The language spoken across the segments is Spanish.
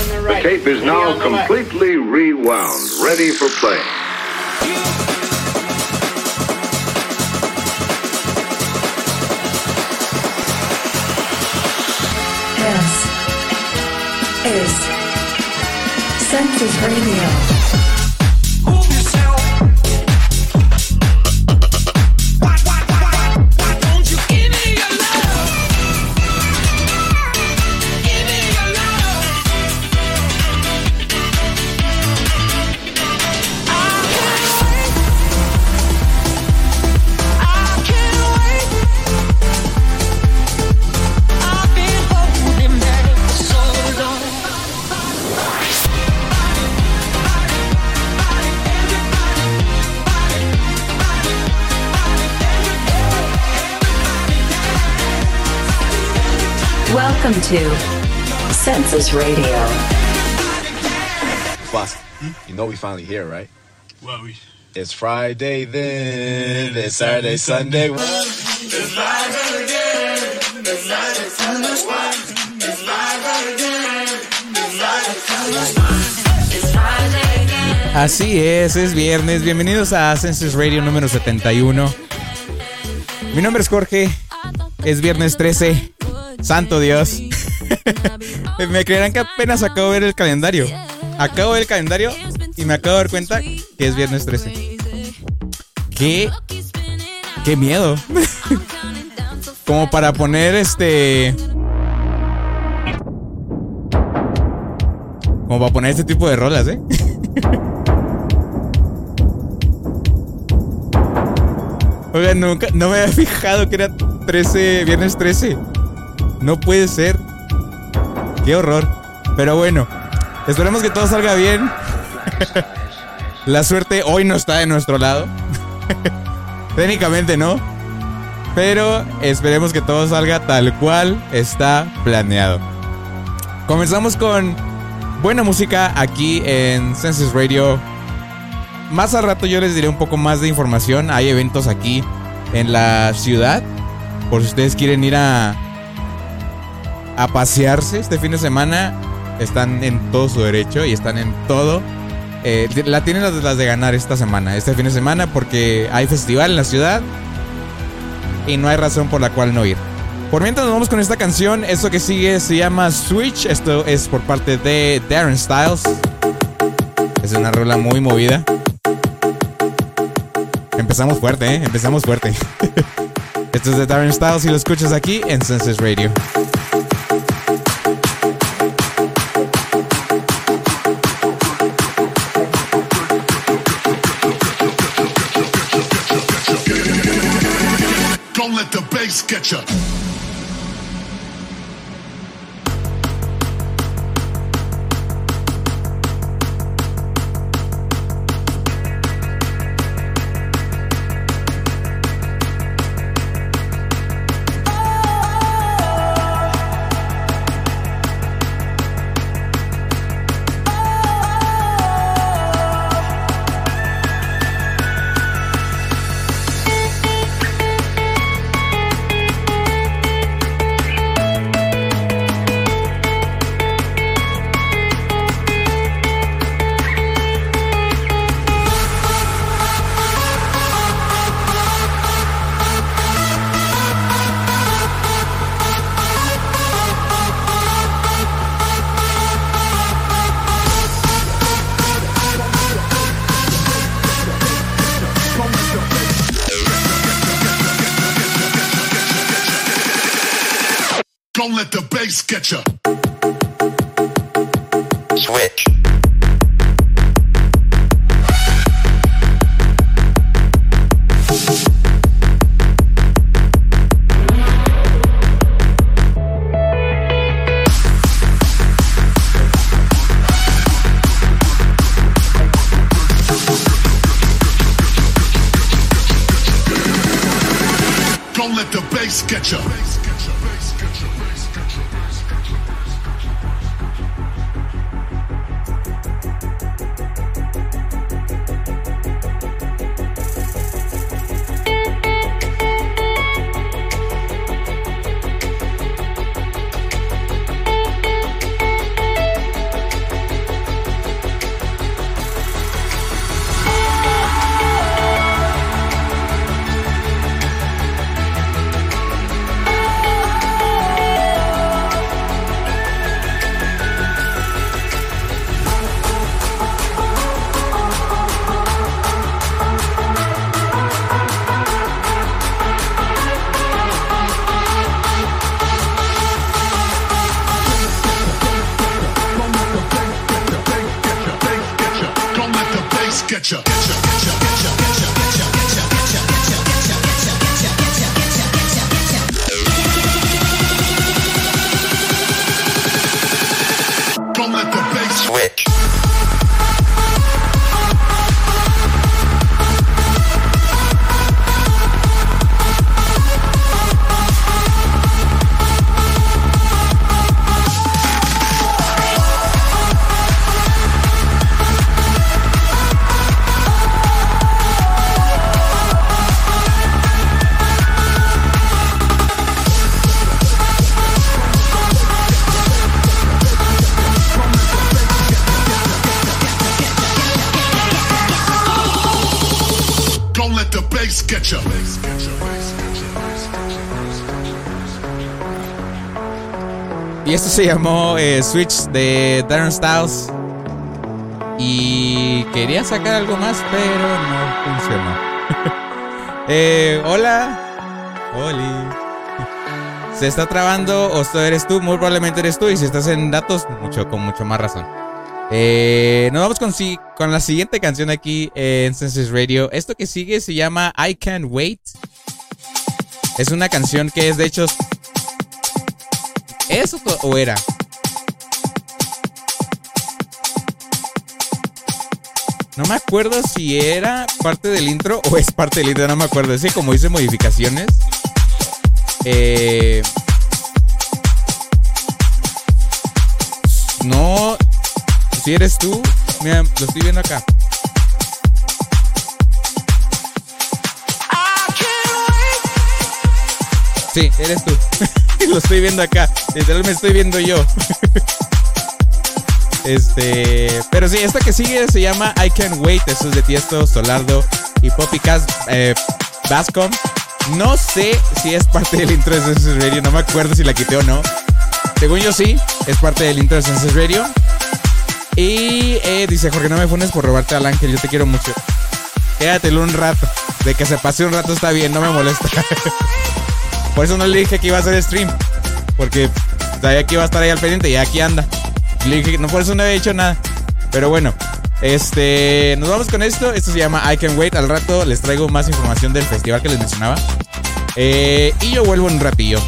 The tape is now completely rewound, ready for play. This is Census Radio. Census Radio. Boss, you know we finally here, right? Well, we. It's Friday then, it's Saturday, Sunday. It's live again, it's live it's live it's live Así es, es viernes. Bienvenidos a Census Radio número 71. Mi nombre es Jorge. Es viernes 13. Santo Dios. Me creerán que apenas acabo de ver el calendario. Acabo de ver el calendario y me acabo de dar cuenta que es viernes 13. ¿Qué? ¡Qué miedo! Como para poner este. Como para poner este tipo de rolas, ¿eh? Oigan, nunca, no me había fijado que era 13, viernes 13. No puede ser. Qué horror. Pero bueno, esperemos que todo salga bien. La suerte hoy no está de nuestro lado. Técnicamente no. Pero esperemos que todo salga tal cual está planeado. Comenzamos con buena música aquí en Census Radio. Más al rato yo les diré un poco más de información. Hay eventos aquí en la ciudad. Por si ustedes quieren ir a, a pasearse este fin de semana, están en todo su derecho y están en todo. Eh, la tienen las, las de ganar esta semana, este fin de semana, porque hay festival en la ciudad y no hay razón por la cual no ir. Por mientras nos vamos con esta canción, esto que sigue se llama Switch, esto es por parte de Darren Styles. Es una rola muy movida. Empezamos fuerte, ¿eh? Empezamos fuerte. esto es de Darren Styles y lo escuchas aquí en Senses Radio. face get. You. get you. Switch. Y esto se llamó eh, Switch de Darren Styles. Y quería sacar algo más, pero no funcionó. eh, hola. Oli. Se está trabando, o esto eres tú, muy probablemente eres tú. Y si estás en datos, mucho, con mucho más razón. Eh, nos vamos con, si- con la siguiente canción aquí en Census Radio. Esto que sigue se llama I Can't Wait. Es una canción que es de hecho ¿Es o, to- o era? No me acuerdo si era parte del intro o es parte del intro, no me acuerdo. Es que como hice modificaciones. Eh, no. Si eres tú, mira, lo estoy viendo acá. Sí, eres tú. Lo estoy viendo acá. Literal me estoy viendo yo. Este. Pero sí, esta que sigue se llama I Can't Wait. Eso es de Tiesto, Solardo y Poppy Cas eh, Bascom. No sé si es parte del intro de Census Radio. No me acuerdo si la quité o no. Según yo sí, es parte del intro de Census Radio. Y eh, dice Jorge, no me funes por robarte al ángel. Yo te quiero mucho. Quédatelo un rato. De que se pase un rato está bien, no me molesta. Por eso no le dije que iba a hacer stream. Porque sabía que iba a estar ahí al pendiente y aquí anda. Le dije, no, por eso no había hecho nada. Pero bueno, este, nos vamos con esto. Esto se llama I Can Wait. Al rato les traigo más información del festival que les mencionaba. Eh, y yo vuelvo un ratillo.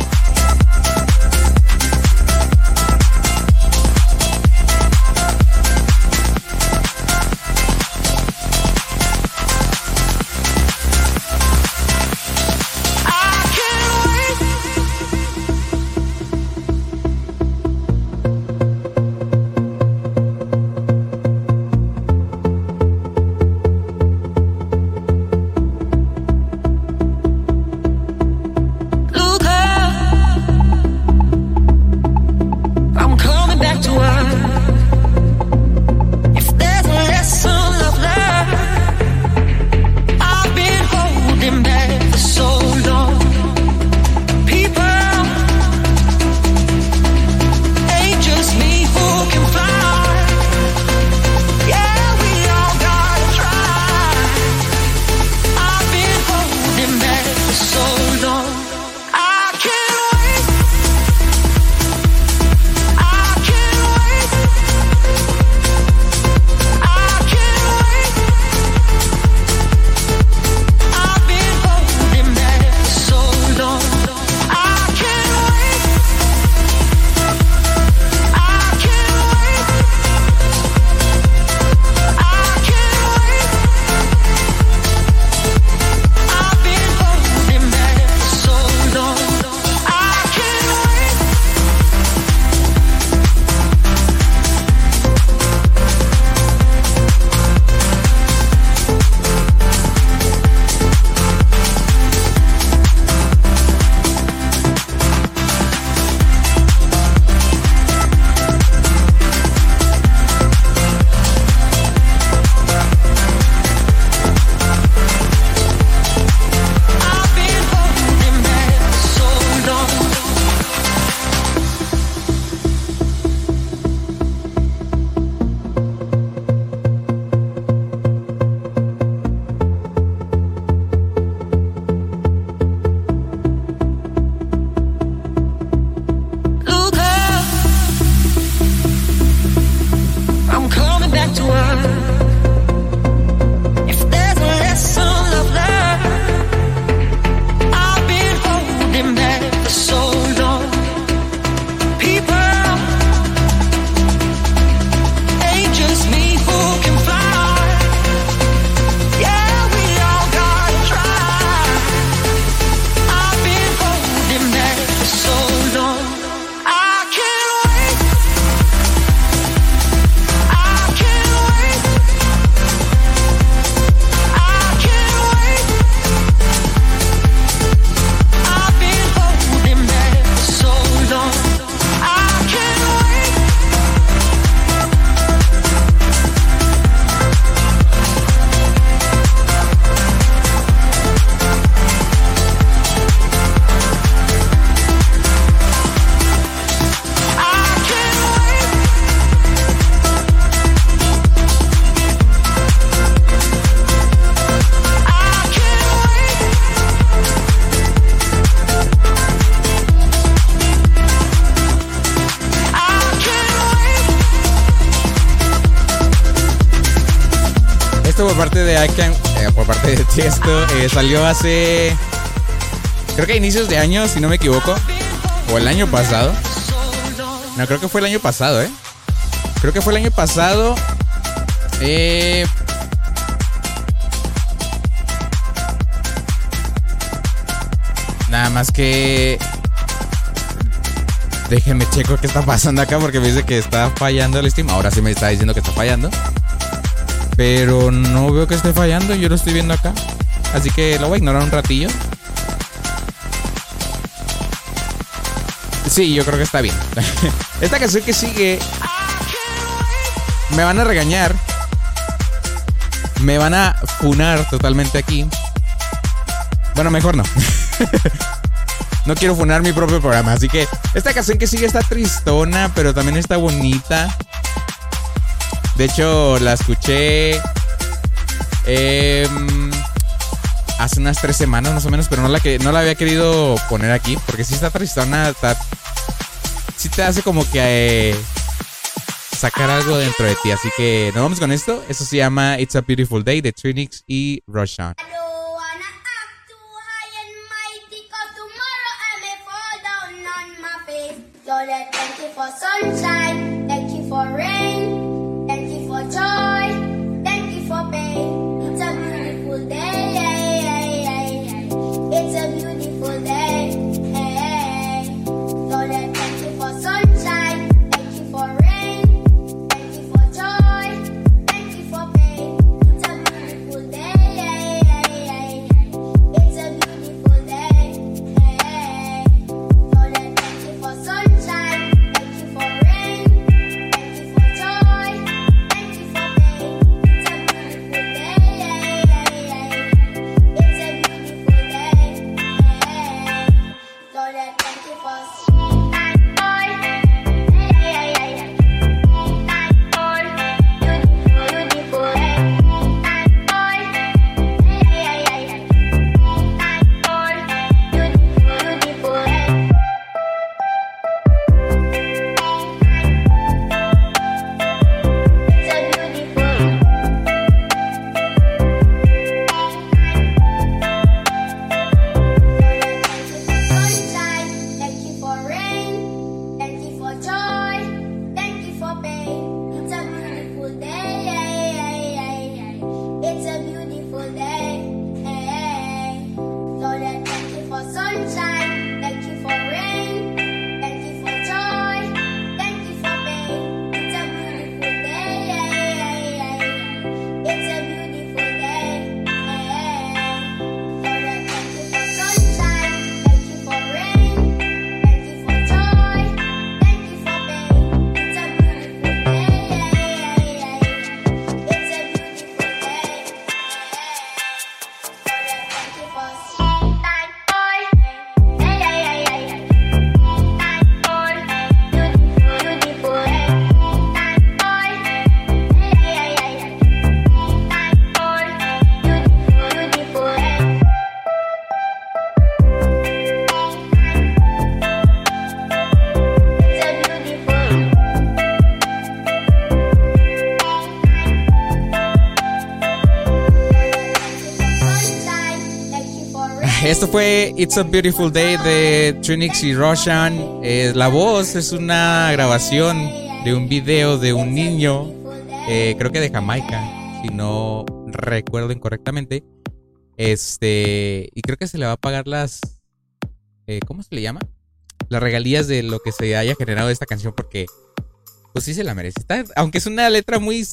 Eh, por parte de Tiesto, eh, salió hace. Creo que inicios de año, si no me equivoco. O el año pasado. No, creo que fue el año pasado, ¿eh? Creo que fue el año pasado. Eh. Nada más que. Déjenme checo qué está pasando acá porque me dice que está fallando el Steam. Ahora sí me está diciendo que está fallando. Pero no veo que esté fallando. Yo lo estoy viendo acá. Así que lo voy a ignorar un ratillo. Sí, yo creo que está bien. Esta canción que sigue. Me van a regañar. Me van a funar totalmente aquí. Bueno, mejor no. no quiero funar mi propio programa. Así que esta canción que sigue está tristona, pero también está bonita. De hecho, la escuché em, hace unas tres semanas más o menos, pero no la, que, no la había querido poner aquí porque sí está tristona. Está, te hace como que eh, sacar algo dentro de ti. Así que nos vamos con esto. Eso se llama It's a Beautiful Day de Trinix y Roshan. I Esto fue It's a Beautiful Day de Trinix y Roshan. Eh, la voz es una grabación de un video de un niño, eh, creo que de Jamaica, si no recuerdo incorrectamente. Este, y creo que se le va a pagar las. eh, ¿Cómo se le llama? Las regalías de lo que se haya generado esta canción, porque, pues sí se la merece. Aunque es una letra muy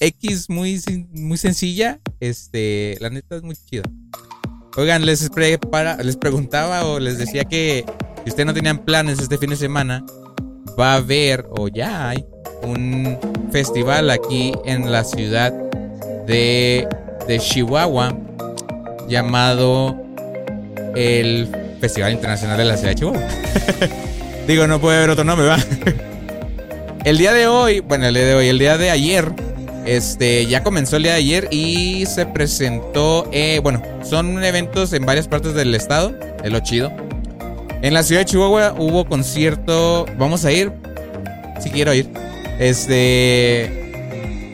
X, muy, muy sencilla, este, la neta es muy chida. Oigan, les, prepara, les preguntaba o les decía que si ustedes no tenían planes este fin de semana, va a haber o ya hay un festival aquí en la ciudad de, de Chihuahua llamado el Festival Internacional de la Ciudad de Chihuahua. Digo, no puede haber otro nombre, ¿va? El día de hoy, bueno, el día de hoy, el día de ayer, este, ya comenzó el día de ayer y se presentó, eh, bueno, son eventos en varias partes del estado, es lo chido. En la ciudad de Chihuahua hubo concierto, vamos a ir, si quiero ir. Este,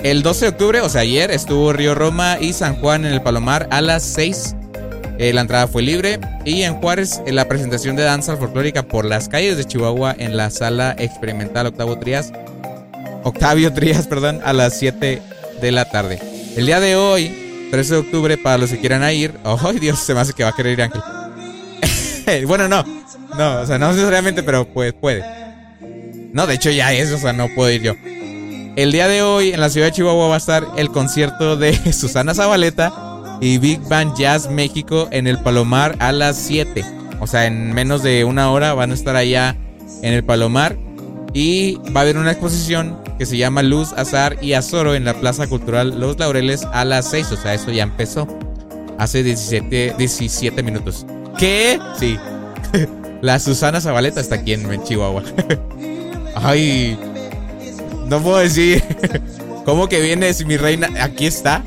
El 12 de octubre, o sea, ayer, estuvo Río Roma y San Juan en el Palomar a las 6. Eh, la entrada fue libre. Y en Juárez, en la presentación de danza folclórica por las calles de Chihuahua en la sala experimental Octavo Trías. Octavio Trías, perdón, a las 7 de la tarde. El día de hoy, 13 de octubre, para los que quieran ir. ¡Ay, Dios! Se me hace que va a querer ir Ángel. bueno, no. No, o sea, no necesariamente, pero pues puede. No, de hecho ya es, o sea, no puedo ir yo. El día de hoy en la ciudad de Chihuahua va a estar el concierto de Susana Zabaleta y Big Band Jazz México en el Palomar a las 7. O sea, en menos de una hora van a estar allá en el Palomar. Y va a haber una exposición que se llama Luz, Azar y Azoro en la Plaza Cultural Los Laureles a las 6. O sea, eso ya empezó. Hace 17, 17 minutos. ¿Qué? Sí. La Susana Zabaleta está aquí en Chihuahua. Ay. No puedo decir. ¿Cómo que vienes, mi reina? Aquí está.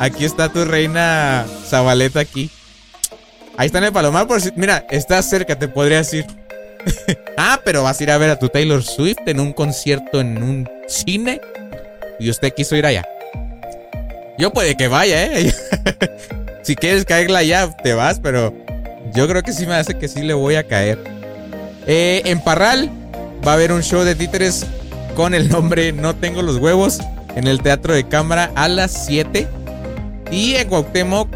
Aquí está tu reina Zabaleta aquí. Ahí está en el Palomar. Por si, mira, está cerca, te podría decir. ah, pero vas a ir a ver a tu Taylor Swift en un concierto en un cine. Y usted quiso ir allá. Yo puede que vaya, ¿eh? si quieres caerla allá, te vas, pero yo creo que sí me hace que sí le voy a caer. Eh, en Parral va a haber un show de títeres con el nombre No tengo los huevos en el Teatro de Cámara a las 7. Y en Cuauhtémoc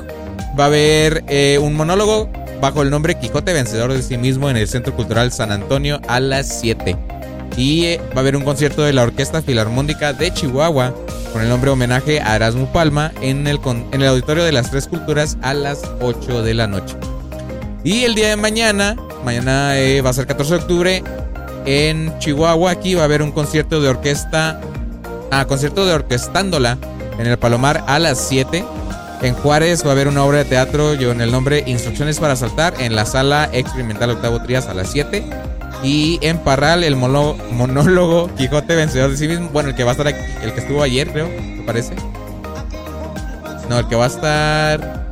va a haber eh, un monólogo bajo el nombre Quijote Vencedor de sí mismo en el Centro Cultural San Antonio a las 7. Y eh, va a haber un concierto de la Orquesta Filarmónica de Chihuahua con el nombre homenaje a Erasmo Palma en el, en el Auditorio de las Tres Culturas a las 8 de la noche. Y el día de mañana, mañana eh, va a ser 14 de octubre, en Chihuahua aquí va a haber un concierto de orquesta, ah, concierto de orquestándola en el Palomar a las 7. En Juárez va a haber una obra de teatro con el nombre Instrucciones para saltar en la sala experimental Octavo Trías a las 7. Y en Parral el monólogo Quijote vencedor de sí mismo, bueno, el que va a estar aquí, el que estuvo ayer, creo, me parece. No, el que va a estar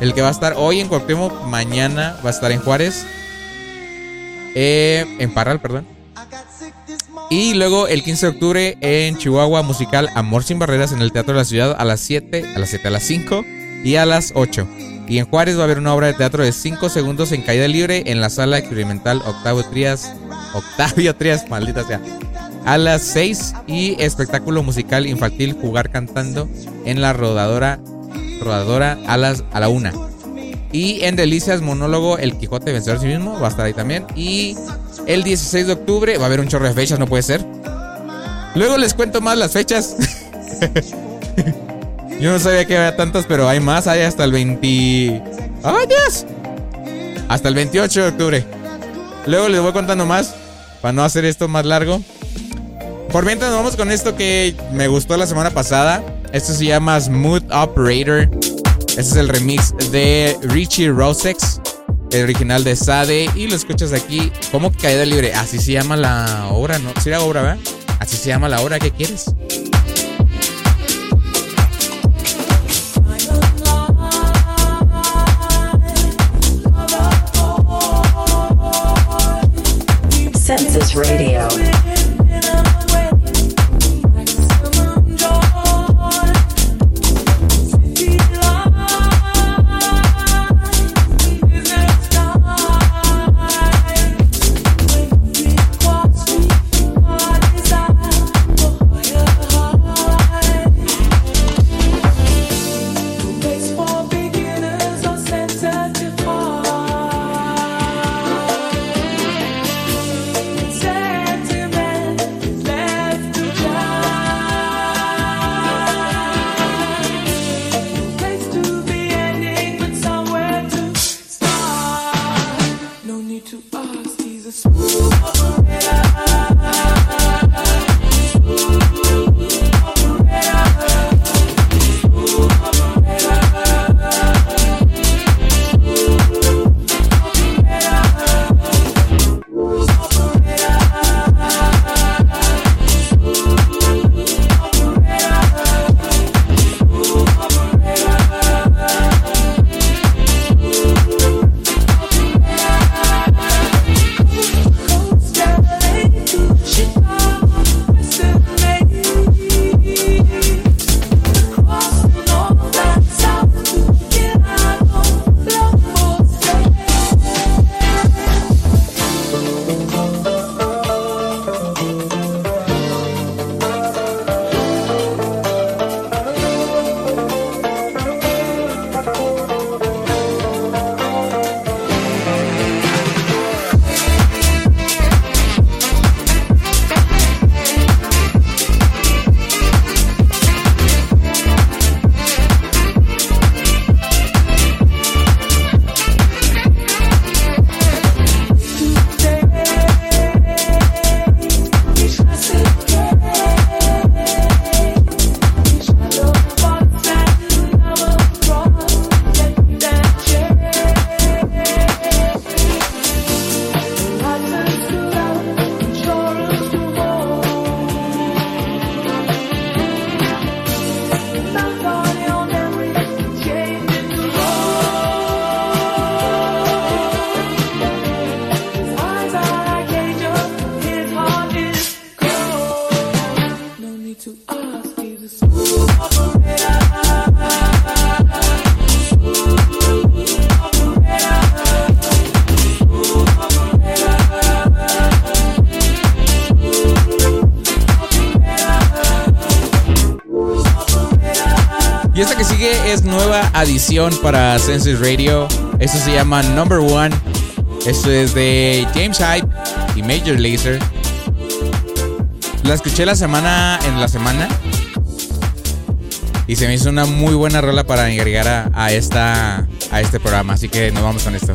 el que va a estar hoy en Cuauhtémoc, mañana va a estar en Juárez. Eh, en Parral, perdón. Y luego el 15 de octubre en Chihuahua, musical Amor sin Barreras en el Teatro de la Ciudad a las 7, a las 7, a las 5 y a las 8. Y en Juárez va a haber una obra de teatro de 5 segundos en caída libre en la sala experimental Octavio Trías. Octavio Trías, maldita sea. A las 6 y espectáculo musical infantil Jugar cantando en la rodadora, rodadora a, las, a la 1. Y en Delicias, monólogo El Quijote Vencedor sí mismo, va a estar ahí también. Y el 16 de octubre va a haber un chorro de fechas, no puede ser. Luego les cuento más las fechas. Yo no sabía que había tantas, pero hay más, hay hasta el 20... ¡Ay, Dios! Hasta el 28 de octubre. Luego les voy contando más, para no hacer esto más largo. Por mientras vamos con esto que me gustó la semana pasada. Esto se llama Smooth Operator. Este es el remix de Richie Rosex, el original de Sade. Y lo escuchas aquí como Caída Libre. Así se llama la obra, ¿no? Sí, la obra, ¿verdad? Así se llama la obra. ¿Qué quieres? Census Radio. para Census Radio. Esto se llama Number One. Esto es de James Hype y Major Laser. La escuché la semana en la semana. Y se me hizo una muy buena rola para agregar a esta, a este programa. Así que nos vamos con esto.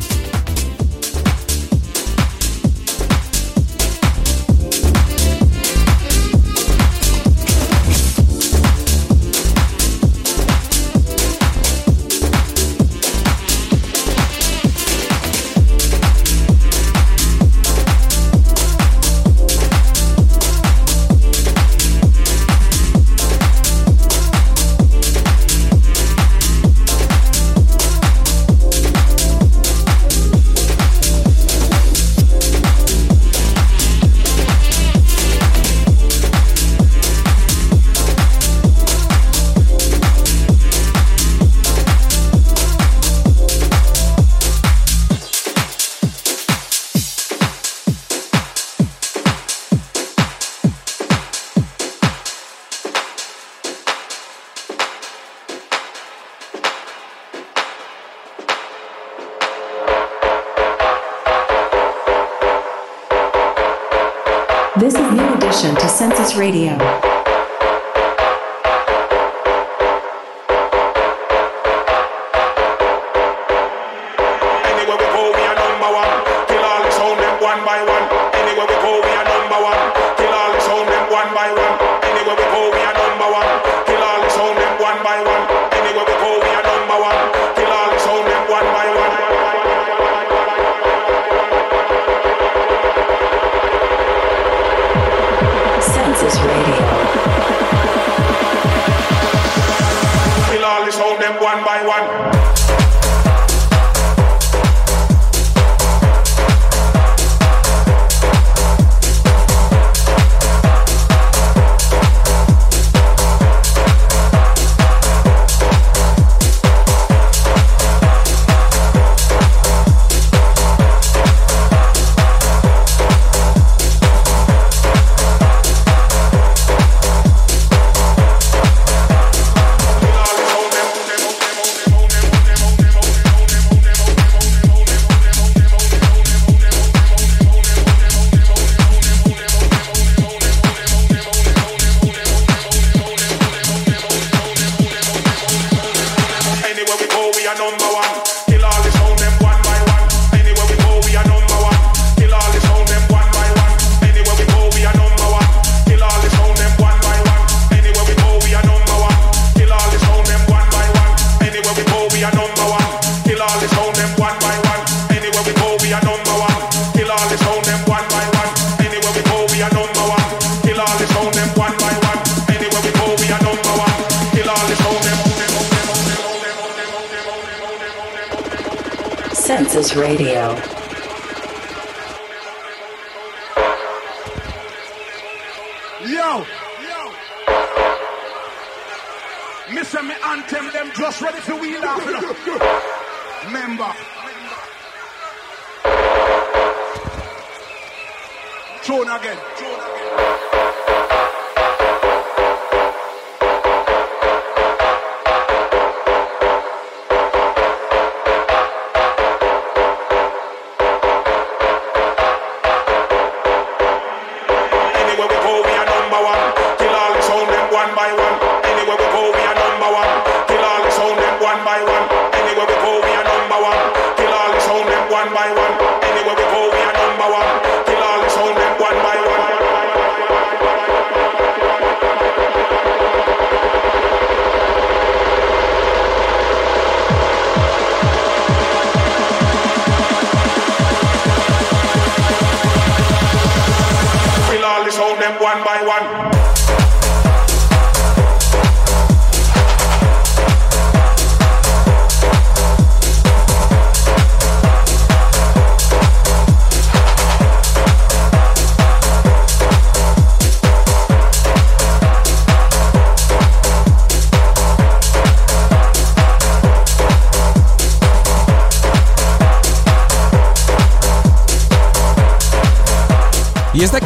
This is new addition to Census Radio. Mr. me and them just ready for wheel off. Member. Tune again. Tune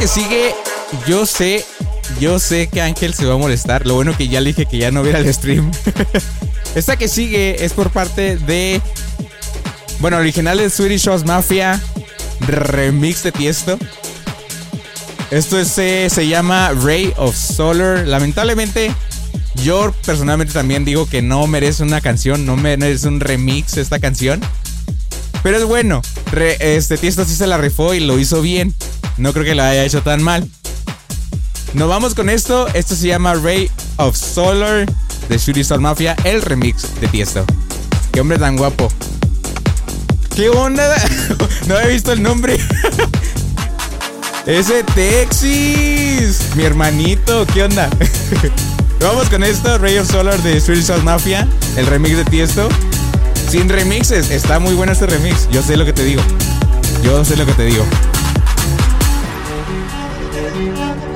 sigue, yo sé, yo sé que Ángel se va a molestar. Lo bueno que ya le dije que ya no viera el stream. Esta que sigue es por parte de. Bueno, original de Swedish House Mafia. Remix de Tiesto. Esto es, eh, se llama Ray of Solar. Lamentablemente, yo personalmente también digo que no merece una canción, no merece un remix esta canción. Pero es bueno. Este Tiesto sí se la rifó y lo hizo bien. No creo que lo haya hecho tan mal. Nos vamos con esto. Esto se llama Ray of Solar de Shooting Star Mafia, el remix de Tiesto. Qué hombre tan guapo. ¿Qué onda? no había visto el nombre. Ese Texas. Mi hermanito, ¿qué onda? Vamos con esto, Ray of Solar de Swedish House Mafia, el remix de Tiesto. Sin remixes, está muy bueno este remix. Yo sé lo que te digo. Yo sé lo que te digo. Census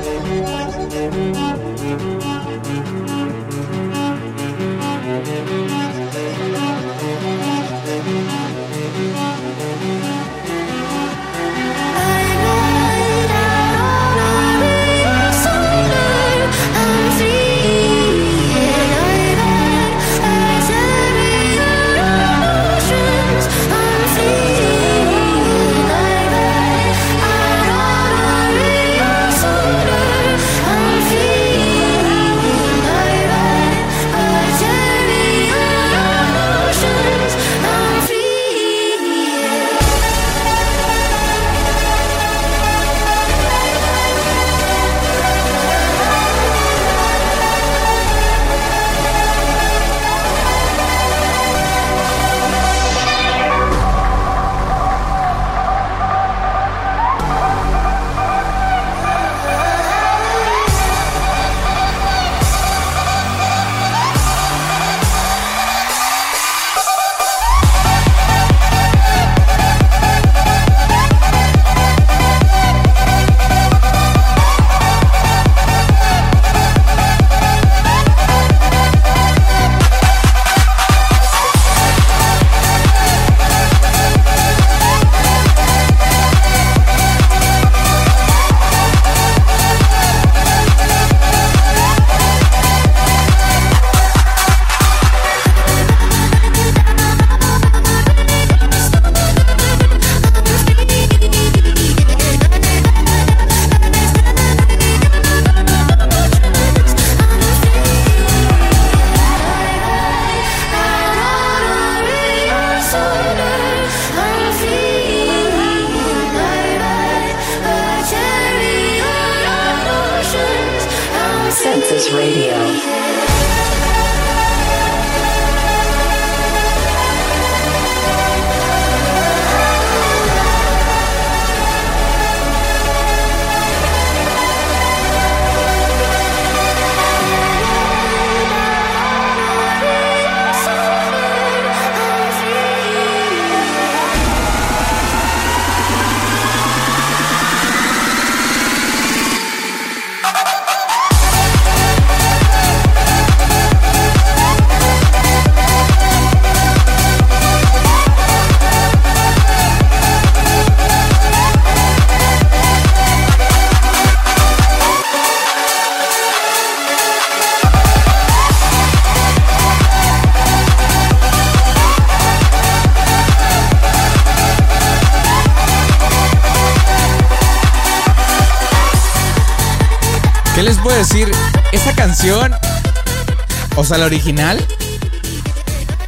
sea, la original,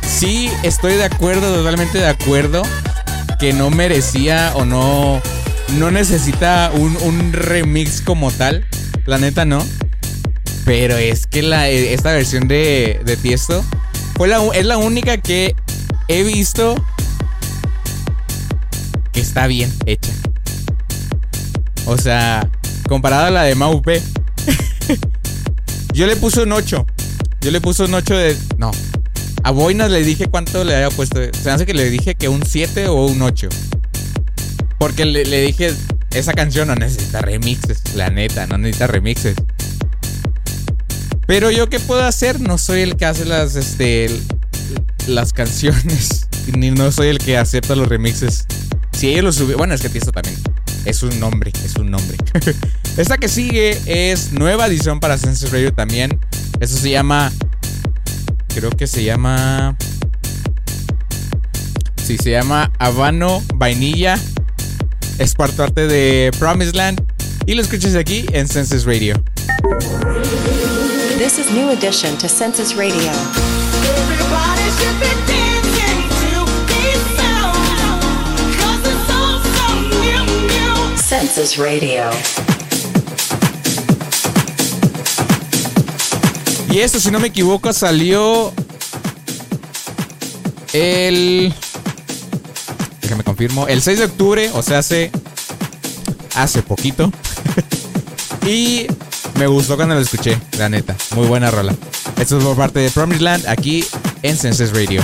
sí estoy de acuerdo, totalmente de acuerdo, que no merecía o no, no necesita un, un remix como tal. La neta no. Pero es que la, esta versión de, de Tiesto fue la, es la única que he visto que está bien hecha. O sea, comparada a la de Maupe. Yo le puse un 8. Yo le puse un 8 de. No. A Boinas le dije cuánto le había puesto. Se hace que le dije que un 7 o un 8. Porque le, dije. Esa canción no necesita remixes. La neta, no necesita remixes. Pero yo qué puedo hacer? No soy el que hace las. Este. Las canciones. Ni no soy el que acepta los remixes. Si ellos lo suben. Bueno, es que Tiesto también. Es un nombre, es un nombre. Esta que sigue es nueva edición para Census Radio también. Eso se llama creo que se llama. Sí, se llama Habano Vainilla. Es parte de Promised Land. Y lo escuchas aquí en Senses Radio. This is New Edition to Census Radio. Everybody should Y esto, si no me equivoco, salió el... Déjame confirmo. El 6 de octubre, o sea, hace... Hace poquito. y me gustó cuando lo escuché, la neta. Muy buena rola. Esto es por parte de Promised Land, aquí en Senses Radio.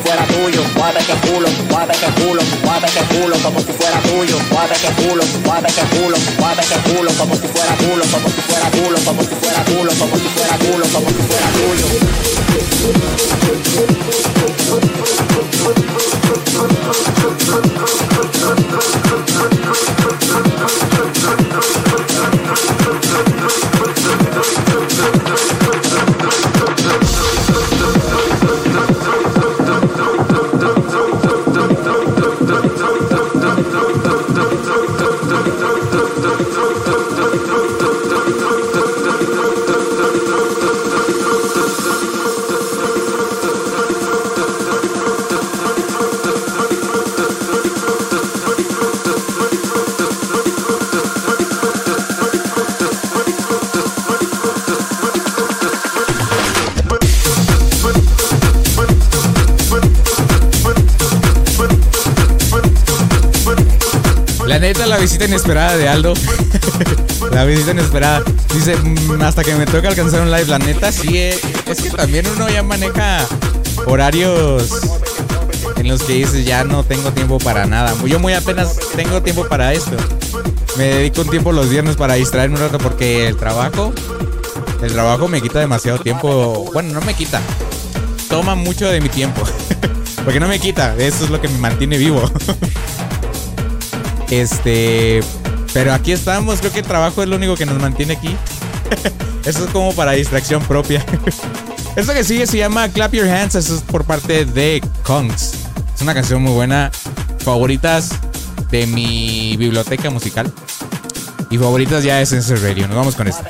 tuyo. Mueve ese culo, mueve ese culo, mueve ese culo como si fuera tuyo. Mueve ese culo, mueve ese culo, mueve ese culo como si fuera culo, como si fuera culo, como si fuera culo, como si fuera culo, como si fuera tuyo. Inesperada de Aldo. la visita inesperada. Dice, "Mm, hasta que me toca alcanzar un live, la neta, sí. eh, Es que también uno ya maneja horarios en los que dices, ya no tengo tiempo para nada. Yo muy apenas tengo tiempo para esto. Me dedico un tiempo los viernes para distraerme un rato porque el trabajo, el trabajo me quita demasiado tiempo. Bueno, no me quita. Toma mucho de mi tiempo. porque no me quita. Eso es lo que me mantiene vivo. Este, pero aquí estamos, creo que el trabajo es lo único que nos mantiene aquí. Eso es como para distracción propia. Esto que sigue se llama Clap Your Hands, eso es por parte de Kongs. Es una canción muy buena, favoritas de mi biblioteca musical. Y favoritas ya es Sensor Radio. Nos vamos con esto.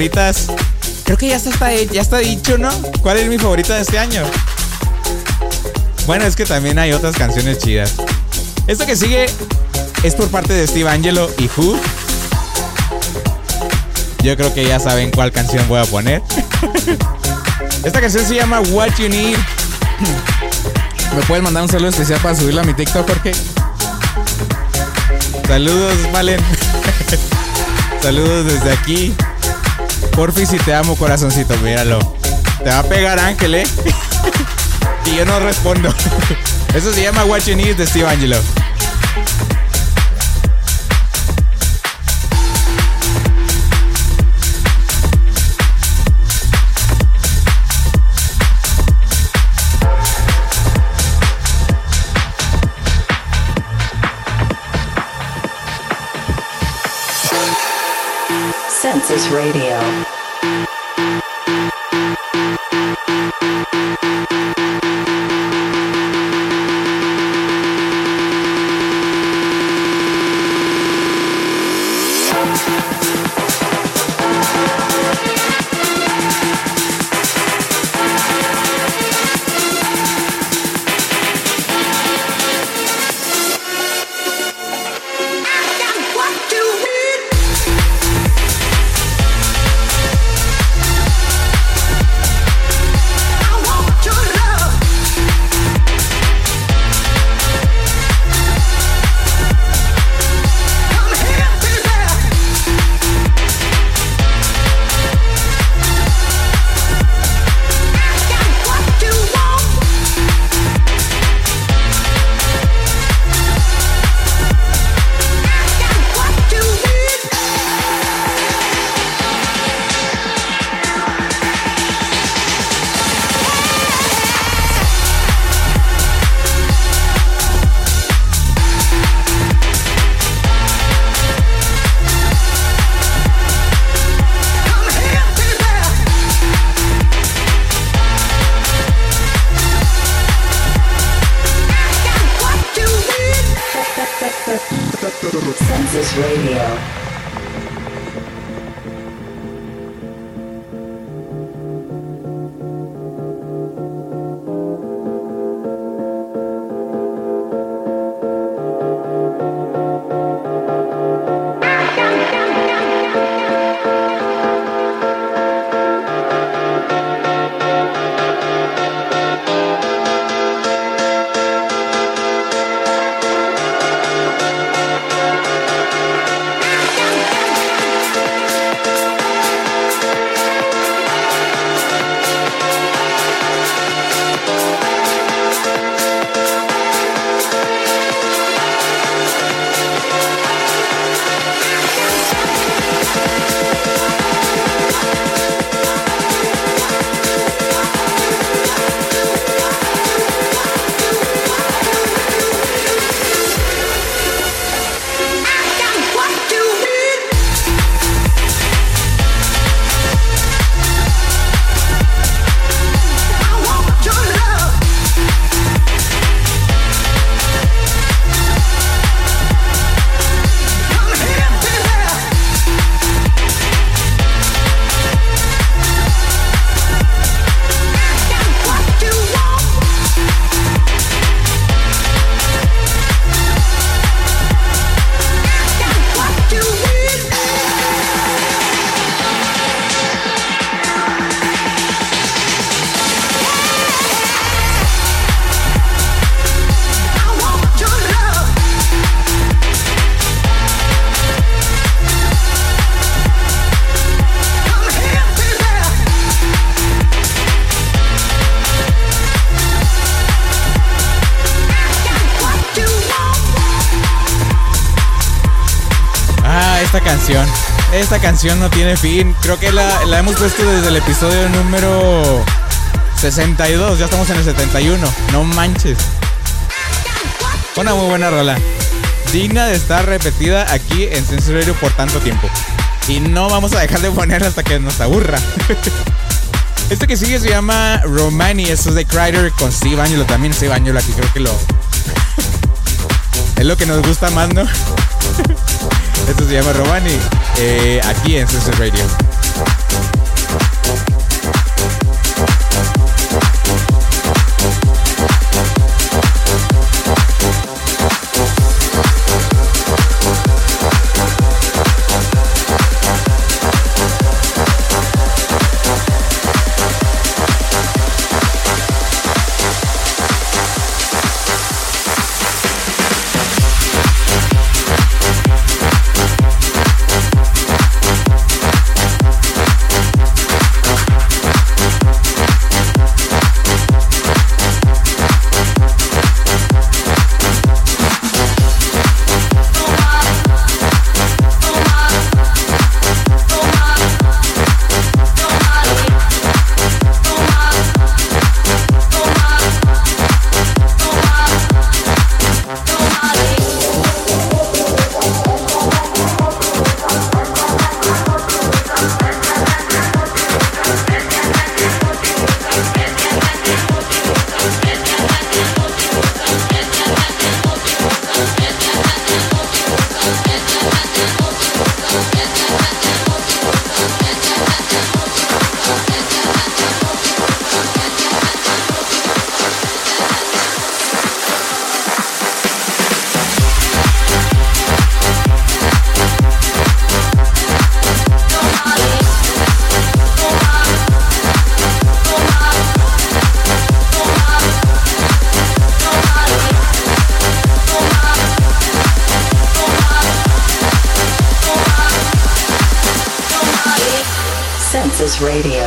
favoritas. Creo que ya está, ya está dicho, ¿no? ¿Cuál es mi favorita de este año? Bueno, es que también hay otras canciones chidas. Esto que sigue es por parte de Steve Angelo y Who. Yo creo que ya saben cuál canción voy a poner. Esta canción se llama What You Need. ¿Me pueden mandar un saludo especial para subirla a mi TikTok, Jorge? Saludos, Valen. Saludos desde aquí, Porfi, si te amo, corazoncito, míralo. Te va a pegar Ángel, ¿eh? y yo no respondo. Eso se llama Watching It de Steve Angelo. Census Radio. Esta canción no tiene fin. Creo que la, hemos puesto desde el episodio número 62. Ya estamos en el 71. No manches. Una muy buena rola. Digna de estar repetida aquí en Census Radio por tanto tiempo. Y no vamos a dejar de ponerla hasta que nos aburra. Este que sigue se llama Romani. Esto es de Crider con Steve Angelo. También Steve Angelo aquí creo que lo... es lo que nos gusta más, ¿no? Esto se llama Romani. eh, aquí en Census Radio. Census Radio.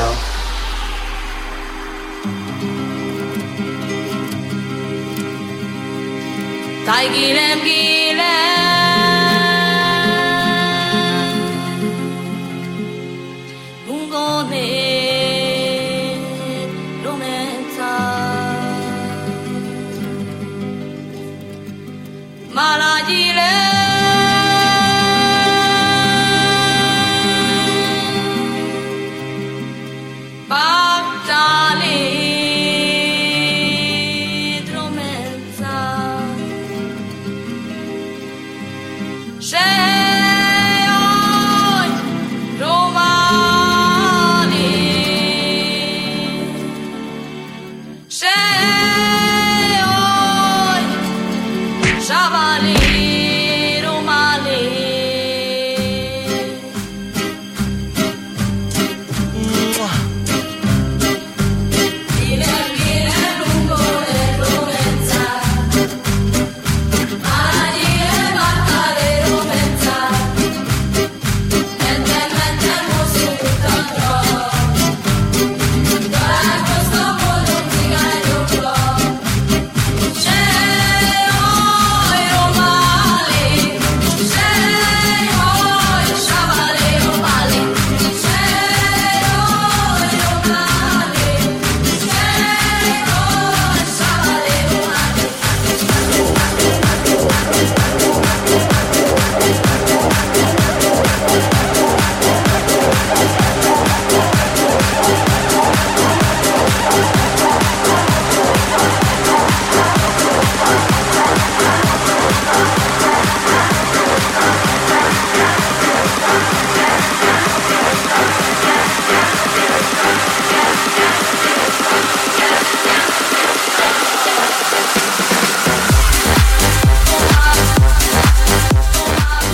Gilem gilem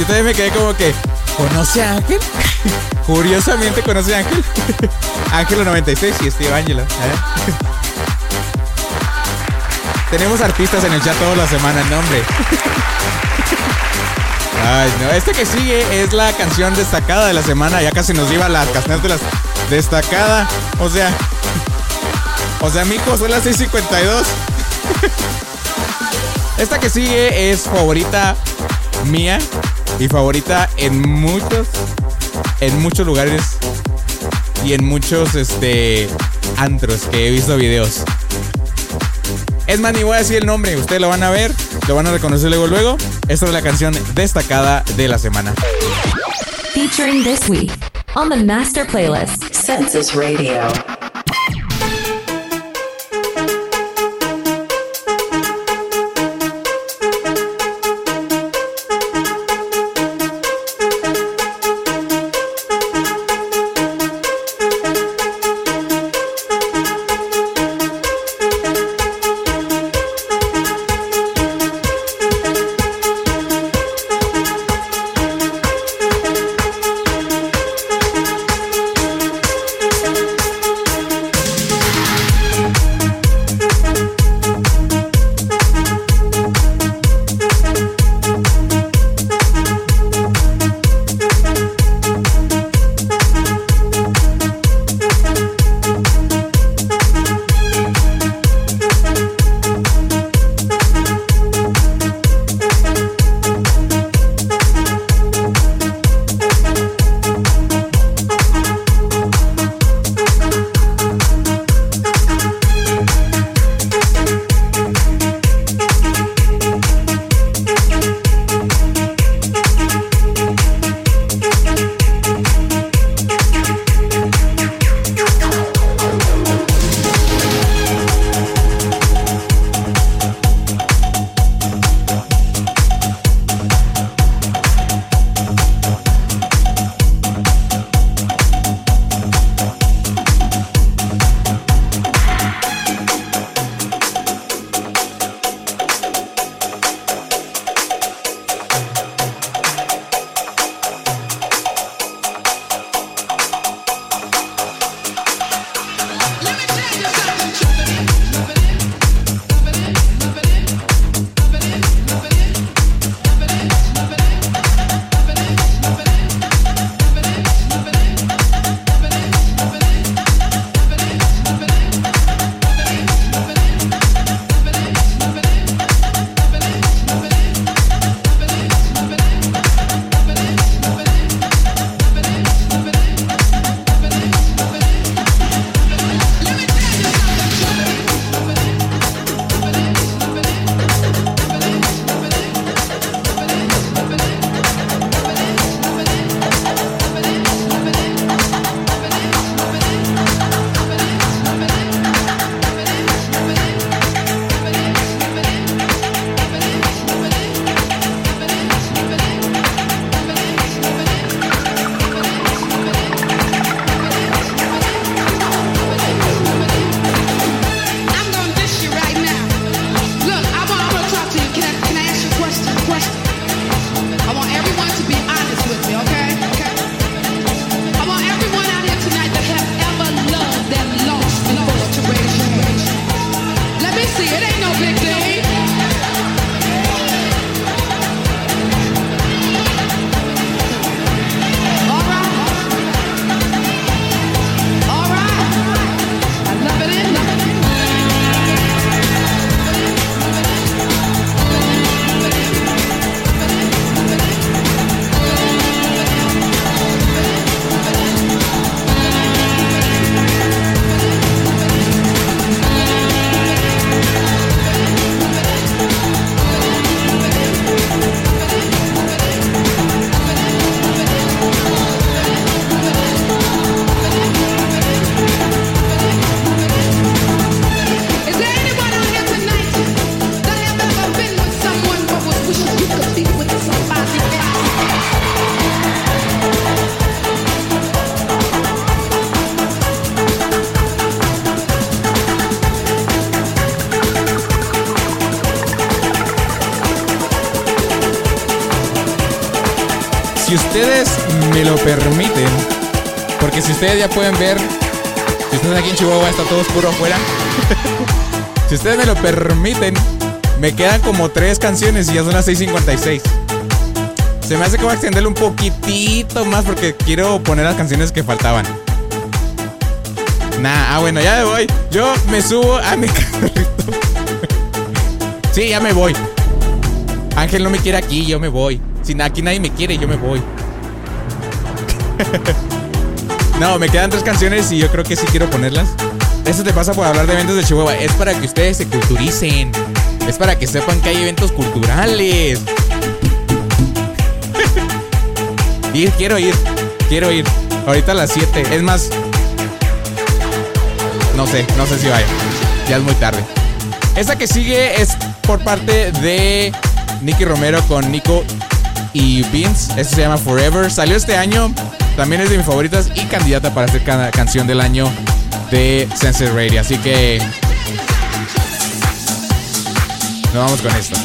También me quedé como que, ¿conoce a Ángel? Curiosamente conoce a Ángel. Ángelo 96 y Steve Angelo. ¿eh? Tenemos artistas en el chat toda la semana, no hombre. Ay, no. Este que sigue es la canción destacada de la semana. Ya casi nos iba la canción de las destacada. O sea, o sea, mijo, son las 6:52. Esta que sigue es favorita mía y favorita en muchos, en muchos lugares y en muchos este antros que he visto videos. Es más, ni voy a decir el nombre, ustedes lo van a ver, lo van a reconocer luego luego. Esta es la canción destacada de la semana. Featuring this week on the Master Playlist. Census Radio. Ya pueden ver, si ustedes aquí en Chihuahua está todo oscuro afuera, si ustedes me lo permiten, me quedan como tres canciones y ya son las 6.56. Se me hace que voy a extenderlo un poquitito más porque quiero poner las canciones que faltaban. Nah, ah, bueno, ya me voy. Yo me subo a mi carrito. sí, ya me voy. Ángel no me quiere aquí, yo me voy. Si aquí nadie me quiere, yo me voy. no, me quedan tres canciones y yo creo que sí quiero ponerlas. Eso te pasa por hablar de eventos de Chihuahua. Es para que ustedes se culturicen. Es para que sepan que hay eventos culturales. quiero ir. Quiero ir. Ahorita a las 7. Es más, no sé, no sé si vaya. Ya es muy tarde. Esta que sigue es por parte de Nicky Romero con Nico y Vince. Esto se llama Forever. Salió este año. También es de mis favoritas y candidata para ser ca- canción del año de Sense Radio. Así que nos vamos con esto.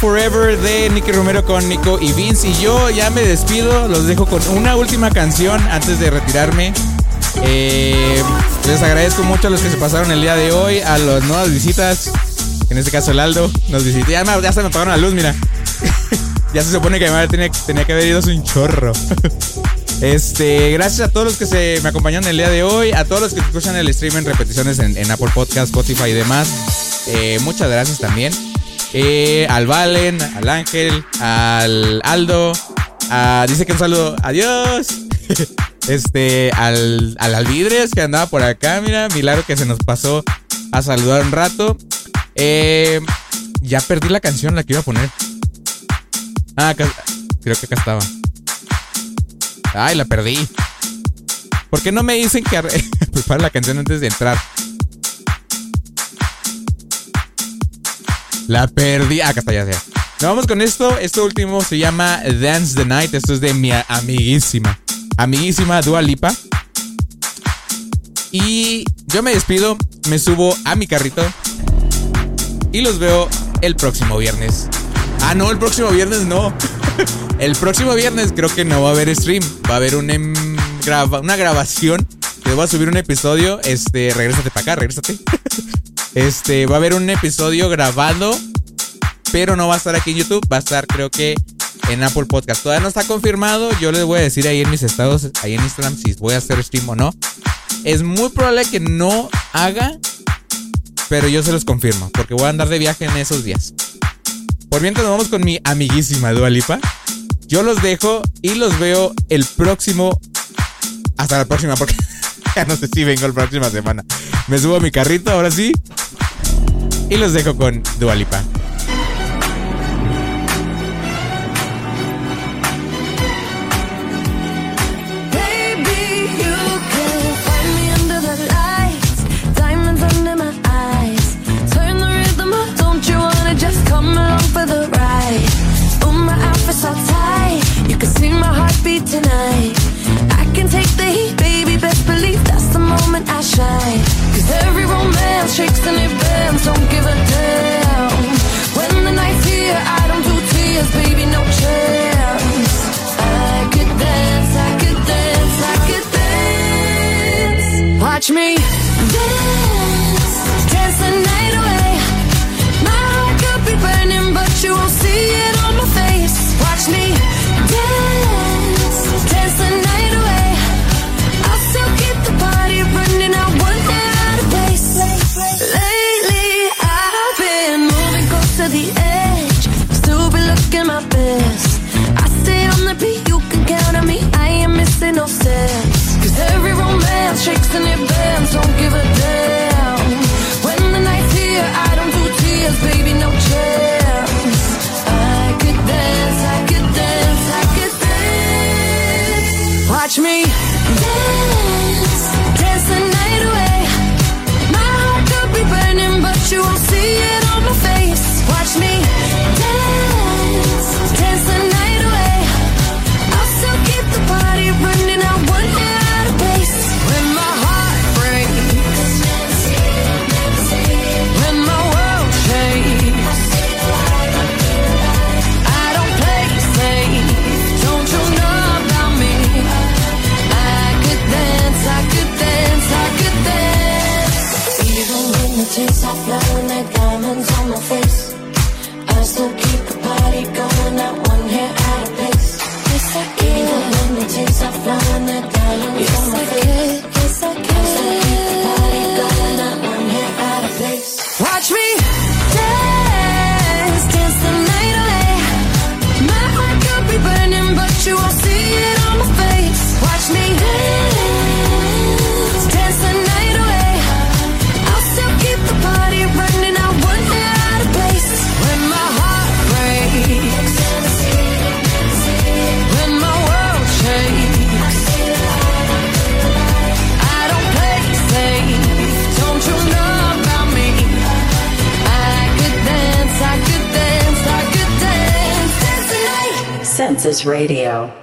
Forever de Nicky Romero con Nico y Vince. Y yo ya me despido, los dejo con una última canción antes de retirarme. Eh, les agradezco mucho a los que se pasaron el día de hoy, a las nuevas visitas. En este caso, el Aldo nos visitó. Ya, se me apagaron la luz, mira. ya se supone que mi madre tenía, que haber ido un chorro. Este, gracias a todos los que se me acompañaron el día de hoy, a todos los que escuchan el stream en repeticiones en, en Apple Podcast, Spotify y demás. Eh, muchas gracias también. Eh, al Valen, al Ángel, al Aldo. A, dice que un saludo. Adiós. este, al, al Alvidres que andaba por acá. Mira, Milagro que se nos pasó a saludar un rato. Eh, ya perdí la canción, la que iba a poner. Ah, acá, creo que acá estaba. Ay, la perdí. ¿Por qué no me dicen que prepara la canción antes de entrar? La perdí. Ah, acá está, ya, ya. Nos vamos con esto. Esto último se llama Dance the Night. Esto es de mi amiguísima. Amiguísima Dua Lipa. Y yo me despido, me subo a mi carrito y los veo el próximo viernes. Ah, no, el próximo viernes no. el próximo viernes creo que no va a haber stream. Va a haber un, em, una grabación. Les voy a subir un episodio. Este, regrésate para acá, regrésate. Este, va a haber un episodio grabado, pero no va a estar aquí en YouTube, va a estar creo que en Apple Podcast. Todavía no está confirmado, yo les voy a decir ahí en mis estados, ahí en Instagram, si voy a hacer stream o no. Es muy probable que no haga, pero yo se los confirmo, porque voy a andar de viaje en esos días. Por mientras nos vamos con mi amiguísima Dualipa. Yo los dejo y los veo el próximo. Hasta la próxima, porque ya no sé si vengo la próxima semana. Me subo a mi carrito, ahora sí. Y los dejo con Dualipa. Radio.